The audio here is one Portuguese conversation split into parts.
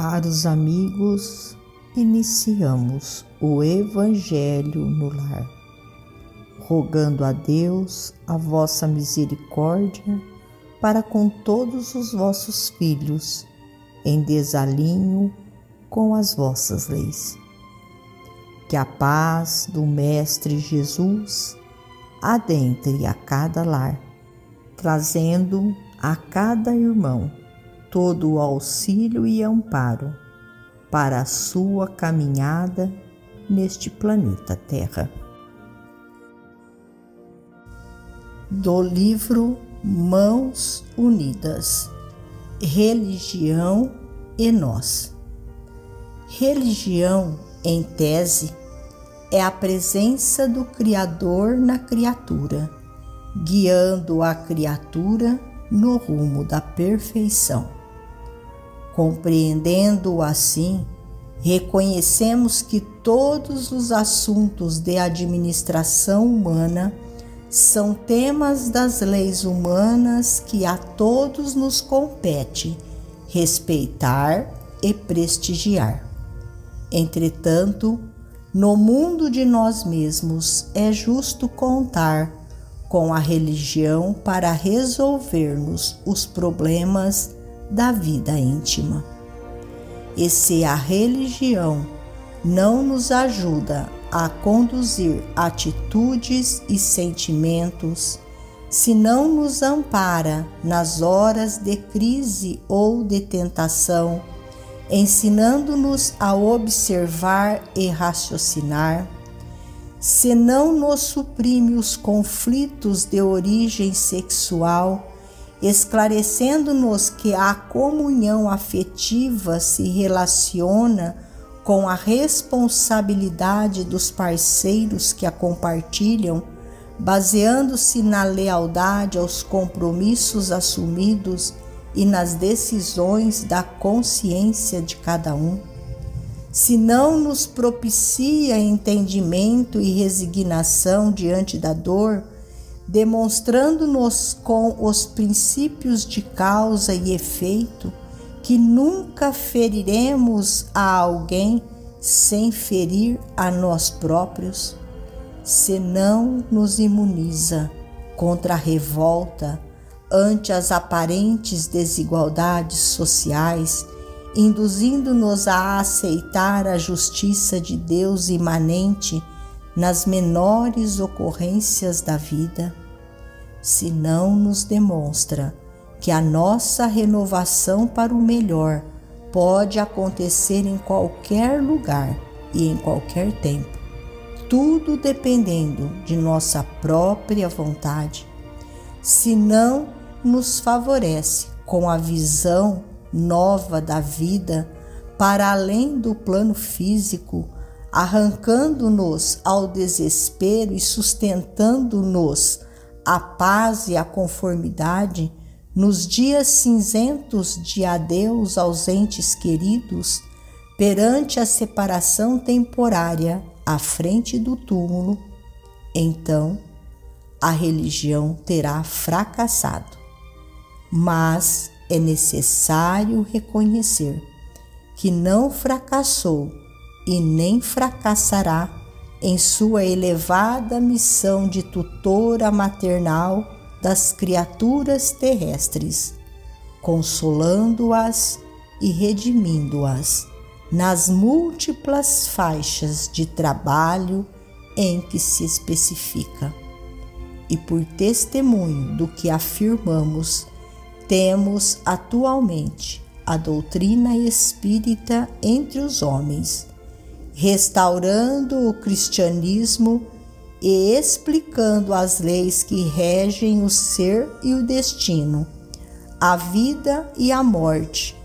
Caros amigos, iniciamos o Evangelho no Lar, rogando a Deus a vossa misericórdia para com todos os vossos filhos, em desalinho com as vossas leis. Que a paz do Mestre Jesus adentre a cada lar, trazendo a cada irmão todo o auxílio e amparo para a sua caminhada neste planeta Terra. Do livro Mãos Unidas Religião e Nós. Religião, em tese, é a presença do Criador na criatura, guiando a criatura no rumo da perfeição. Compreendendo assim, reconhecemos que todos os assuntos de administração humana são temas das leis humanas que a todos nos compete respeitar e prestigiar. Entretanto, no mundo de nós mesmos é justo contar com a religião para resolvermos os problemas da vida íntima. E se a religião não nos ajuda a conduzir atitudes e sentimentos, se não nos ampara nas horas de crise ou de tentação, ensinando-nos a observar e raciocinar, se não nos suprime os conflitos de origem sexual esclarecendo-nos que a comunhão afetiva se relaciona com a responsabilidade dos parceiros que a compartilham, baseando-se na lealdade aos compromissos assumidos e nas decisões da consciência de cada um. Se não nos propicia entendimento e resignação diante da dor, demonstrando-nos com os princípios de causa e efeito que nunca feriremos a alguém sem ferir a nós próprios, senão nos imuniza contra a revolta ante as aparentes desigualdades sociais, induzindo-nos a aceitar a justiça de Deus imanente nas menores ocorrências da vida, se não nos demonstra que a nossa renovação para o melhor pode acontecer em qualquer lugar e em qualquer tempo, tudo dependendo de nossa própria vontade, se não nos favorece com a visão nova da vida para além do plano físico arrancando-nos ao desespero e sustentando-nos a paz e a conformidade nos dias cinzentos de adeus aos entes queridos, perante a separação temporária à frente do túmulo, então a religião terá fracassado. Mas é necessário reconhecer que não fracassou e nem fracassará em sua elevada missão de tutora maternal das criaturas terrestres, consolando-as e redimindo-as nas múltiplas faixas de trabalho em que se especifica. E por testemunho do que afirmamos, temos atualmente a doutrina espírita entre os homens restaurando o cristianismo e explicando as leis que regem o ser e o destino, a vida e a morte,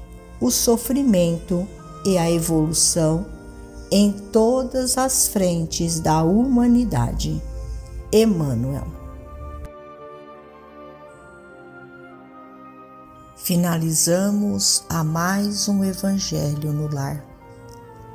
o sofrimento e a evolução em todas as frentes da humanidade. Emmanuel. Finalizamos a mais um Evangelho no Lar